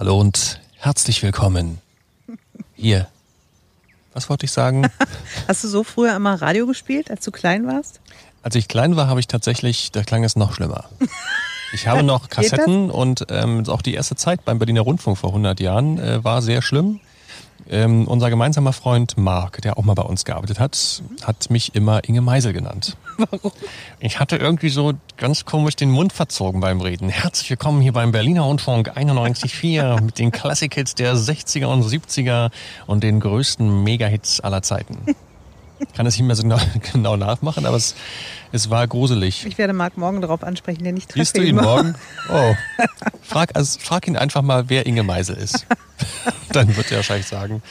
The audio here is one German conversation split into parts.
Hallo und herzlich willkommen. Hier. Was wollte ich sagen? Hast du so früher immer Radio gespielt, als du klein warst? Als ich klein war, habe ich tatsächlich, da klang es noch schlimmer. Ich habe noch Kassetten und ähm, auch die erste Zeit beim Berliner Rundfunk vor 100 Jahren äh, war sehr schlimm. Ähm, unser gemeinsamer Freund Marc, der auch mal bei uns gearbeitet hat, hat mich immer Inge Meisel genannt. Warum? Ich hatte irgendwie so ganz komisch den Mund verzogen beim Reden. Herzlich willkommen hier beim Berliner Rundfunk 91.4 mit den Klassikhits der 60er und 70er und den größten Megahits aller Zeiten. Ich kann es nicht mehr so genau, genau nachmachen, aber es, es war gruselig. Ich werde Marc morgen darauf ansprechen, der nicht treffe. Siehst du ihn morgen? Oh. Frag, also, frag ihn einfach mal, wer Inge Meisel ist. Dann wird er wahrscheinlich sagen,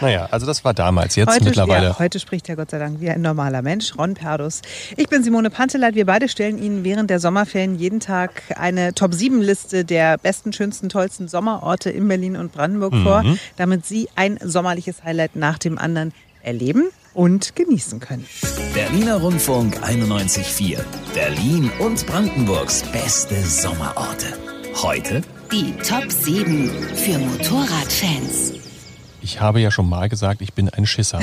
naja, also das war damals, jetzt heute, mittlerweile. Ja, heute spricht er Gott sei Dank wie ein normaler Mensch, Ron Perdus. Ich bin Simone Panteleit. Wir beide stellen Ihnen während der Sommerferien jeden Tag eine Top-7-Liste der besten, schönsten, tollsten Sommerorte in Berlin und Brandenburg mhm. vor, damit Sie ein sommerliches Highlight nach dem anderen erleben und genießen können. Berliner Rundfunk 91.4. Berlin und Brandenburgs beste Sommerorte. Heute die Top 7 für Motorradfans. Ich habe ja schon mal gesagt, ich bin ein Schisser.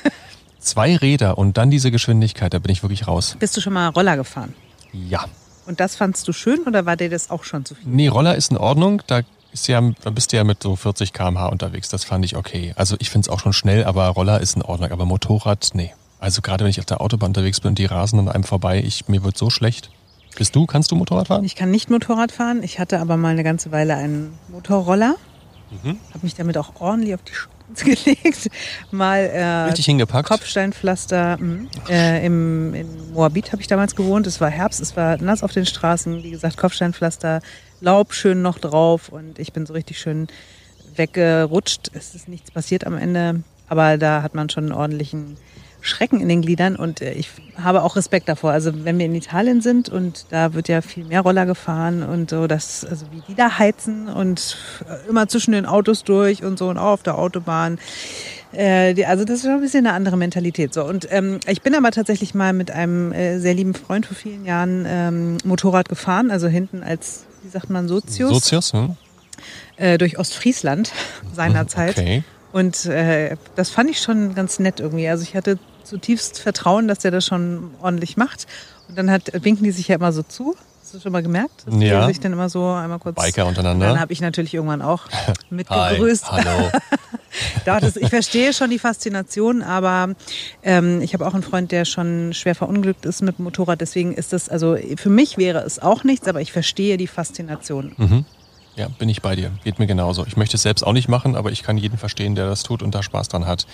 Zwei Räder und dann diese Geschwindigkeit, da bin ich wirklich raus. Bist du schon mal Roller gefahren? Ja. Und das fandst du schön oder war dir das auch schon zu viel? Nee, Roller ist in Ordnung. Da ja, da bist du ja mit so 40 km/h unterwegs. Das fand ich okay. Also ich finde es auch schon schnell, aber Roller ist in Ordnung. Aber Motorrad, nee. Also gerade wenn ich auf der Autobahn unterwegs bin und die rasen an einem vorbei, ich, mir wird so schlecht. Bist du, kannst du Motorrad fahren? Ich kann nicht Motorrad fahren. Ich hatte aber mal eine ganze Weile einen Motorroller. Mhm. Habe mich damit auch ordentlich auf die Schnauze gelegt. Mal äh, Richtig hingepackt. Kopfsteinpflaster. Mh. Äh, im, in Moabit habe ich damals gewohnt. Es war Herbst, es war nass auf den Straßen. Wie gesagt, Kopfsteinpflaster, Laub schön noch drauf und ich bin so richtig schön weggerutscht. Es ist nichts passiert am Ende, aber da hat man schon einen ordentlichen Schrecken in den Gliedern und äh, ich habe auch Respekt davor. Also wenn wir in Italien sind und da wird ja viel mehr Roller gefahren und so, dass, also wie die da heizen und äh, immer zwischen den Autos durch und so und auch auf der Autobahn. Äh, also das ist schon ein bisschen eine andere Mentalität. So. Und ähm, ich bin aber tatsächlich mal mit einem äh, sehr lieben Freund vor vielen Jahren ähm, Motorrad gefahren, also hinten als, wie sagt man, Sozius. Sozius, hm? Äh, durch Ostfriesland seinerzeit. Okay. Und äh, das fand ich schon ganz nett irgendwie. Also ich hatte zutiefst Vertrauen, dass der das schon ordentlich macht. Und dann hat, winken die sich ja immer so zu. Hast du schon mal gemerkt? Dass ja. Die sich dann immer so einmal kurz. Biker untereinander. dann habe ich natürlich irgendwann auch mitgegrüßt. Hi, hallo. Das, ich verstehe schon die Faszination, aber ähm, ich habe auch einen Freund, der schon schwer verunglückt ist mit dem Motorrad. Deswegen ist das, also für mich wäre es auch nichts, aber ich verstehe die Faszination. Mhm. Ja, bin ich bei dir. Geht mir genauso. Ich möchte es selbst auch nicht machen, aber ich kann jeden verstehen, der das tut und da Spaß dran hat.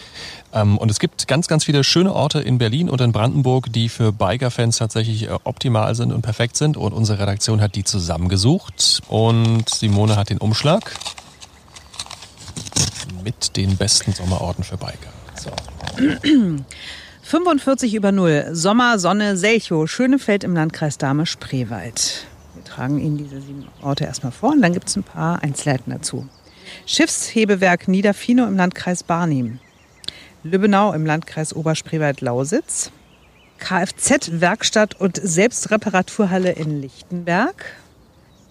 Ähm, und es gibt ganz, ganz viele schöne Orte in Berlin und in Brandenburg, die für Biker-Fans tatsächlich äh, optimal sind und perfekt sind. Und unsere Redaktion hat die zusammengesucht. Und Simone hat den Umschlag mit den besten Sommerorten für Biker. So. 45 über 0. Sommer, Sonne, Selchow, Schönefeld im Landkreis Dahme-Spreewald tragen Ihnen diese sieben Orte erstmal vor und dann gibt es ein paar Einzelheiten dazu. Schiffshebewerk Niederfino im Landkreis Barnim. Lübbenau im Landkreis Oberspreewald-Lausitz. Kfz-Werkstatt und Selbstreparaturhalle in Lichtenberg.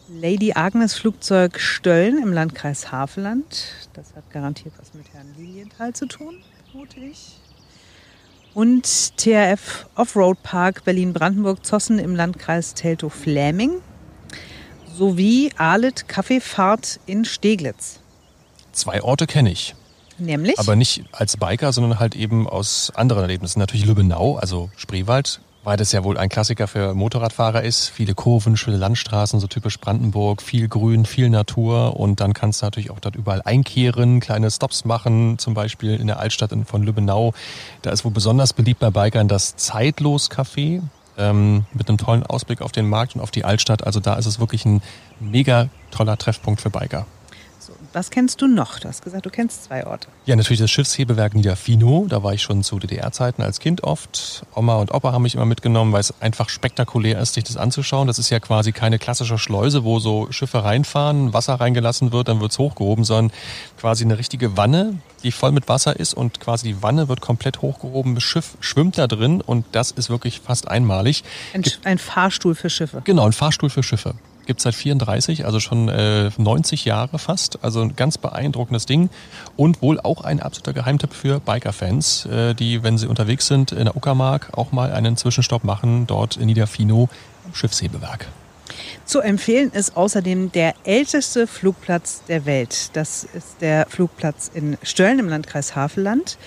Lady Agnes Flugzeug Stöllen im Landkreis Havelland. Das hat garantiert was mit Herrn Lilienthal zu tun, vermute ich. Und TRF Offroad Park Berlin-Brandenburg Zossen im Landkreis Teltow-Fläming sowie Alet Kaffeefahrt in Steglitz. Zwei Orte kenne ich. Nämlich? Aber nicht als Biker, sondern halt eben aus anderen Erlebnissen. Natürlich Lübbenau, also Spreewald, weil das ja wohl ein Klassiker für Motorradfahrer ist. Viele Kurven, schöne Landstraßen, so typisch Brandenburg, viel Grün, viel Natur und dann kannst du natürlich auch dort überall einkehren, kleine Stops machen, zum Beispiel in der Altstadt von Lübbenau. Da ist wohl besonders beliebt bei Bikern das Zeitlos-Café ähm, mit einem tollen Ausblick auf den Markt und auf die Altstadt. Also da ist es wirklich ein mega toller Treffpunkt für Biker. Was kennst du noch? Du hast gesagt, du kennst zwei Orte. Ja, natürlich das Schiffshebewerk Niederfino. Da war ich schon zu DDR-Zeiten als Kind oft. Oma und Opa haben mich immer mitgenommen, weil es einfach spektakulär ist, sich das anzuschauen. Das ist ja quasi keine klassische Schleuse, wo so Schiffe reinfahren, Wasser reingelassen wird, dann wird es hochgehoben, sondern quasi eine richtige Wanne, die voll mit Wasser ist und quasi die Wanne wird komplett hochgehoben. Das Schiff schwimmt da drin und das ist wirklich fast einmalig. Ein, ein Fahrstuhl für Schiffe. Genau, ein Fahrstuhl für Schiffe. Gibt es seit 34, also schon äh, 90 Jahre fast. Also ein ganz beeindruckendes Ding. Und wohl auch ein absoluter Geheimtipp für Biker-Fans, äh, die, wenn sie unterwegs sind in der Uckermark, auch mal einen Zwischenstopp machen, dort in Niederfino am Schiffshebewerk. Zu empfehlen ist außerdem der älteste Flugplatz der Welt. Das ist der Flugplatz in Stöllen im Landkreis Havelland.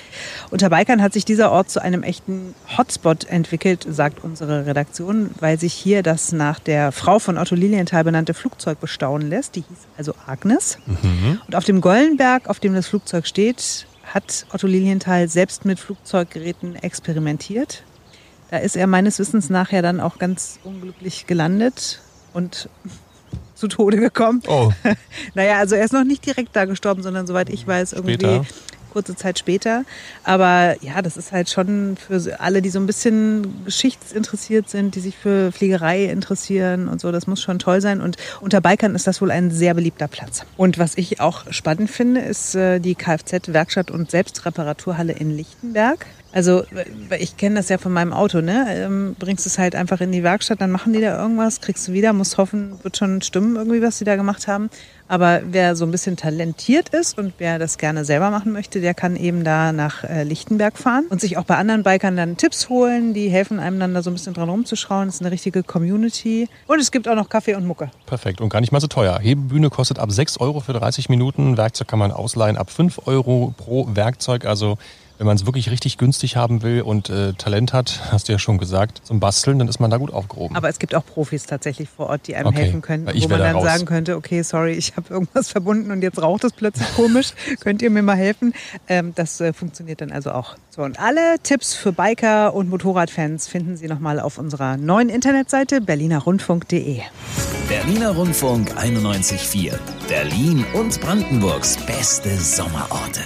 Unter Bikern hat sich dieser Ort zu einem echten Hotspot entwickelt, sagt unsere Redaktion, weil sich hier das nach der Frau von Otto Lilienthal benannte Flugzeug bestaunen lässt. Die hieß also Agnes. Mhm. Und auf dem Gollenberg, auf dem das Flugzeug steht, hat Otto Lilienthal selbst mit Flugzeuggeräten experimentiert. Da ist er meines Wissens nachher dann auch ganz unglücklich gelandet und zu Tode gekommen. Oh. naja, also er ist noch nicht direkt da gestorben, sondern soweit ich weiß, irgendwie Später. kurze Zeit später. Aber ja, das ist halt schon für alle, die so ein bisschen geschichtsinteressiert sind, die sich für Fliegerei interessieren und so, das muss schon toll sein. Und unter Bikern ist das wohl ein sehr beliebter Platz. Und was ich auch spannend finde, ist äh, die Kfz-Werkstatt und Selbstreparaturhalle in Lichtenberg. Also ich kenne das ja von meinem Auto, ne? Ähm, bringst es halt einfach in die Werkstatt, dann machen die da irgendwas, kriegst du wieder, musst hoffen, wird schon stimmen irgendwie, was die da gemacht haben. Aber wer so ein bisschen talentiert ist und wer das gerne selber machen möchte, der kann eben da nach äh, Lichtenberg fahren und sich auch bei anderen Bikern dann Tipps holen. Die helfen einem dann da so ein bisschen dran rumzuschrauen. Das ist eine richtige Community. Und es gibt auch noch Kaffee und Mucke. Perfekt und gar nicht mal so teuer. Hebebühne kostet ab 6 Euro für 30 Minuten. Werkzeug kann man ausleihen ab 5 Euro pro Werkzeug. Also wenn man es wirklich richtig günstig haben will und äh, Talent hat, hast du ja schon gesagt, zum Basteln, dann ist man da gut aufgehoben. Aber es gibt auch Profis tatsächlich vor Ort, die einem okay. helfen können, wo man dann raus. sagen könnte, okay, sorry, ich habe irgendwas verbunden und jetzt raucht es plötzlich komisch, könnt ihr mir mal helfen? Ähm, das äh, funktioniert dann also auch. So, und alle Tipps für Biker und Motorradfans finden Sie nochmal auf unserer neuen Internetseite berlinerrundfunk.de. Berliner Rundfunk 91.4. Berlin und Brandenburgs beste Sommerorte.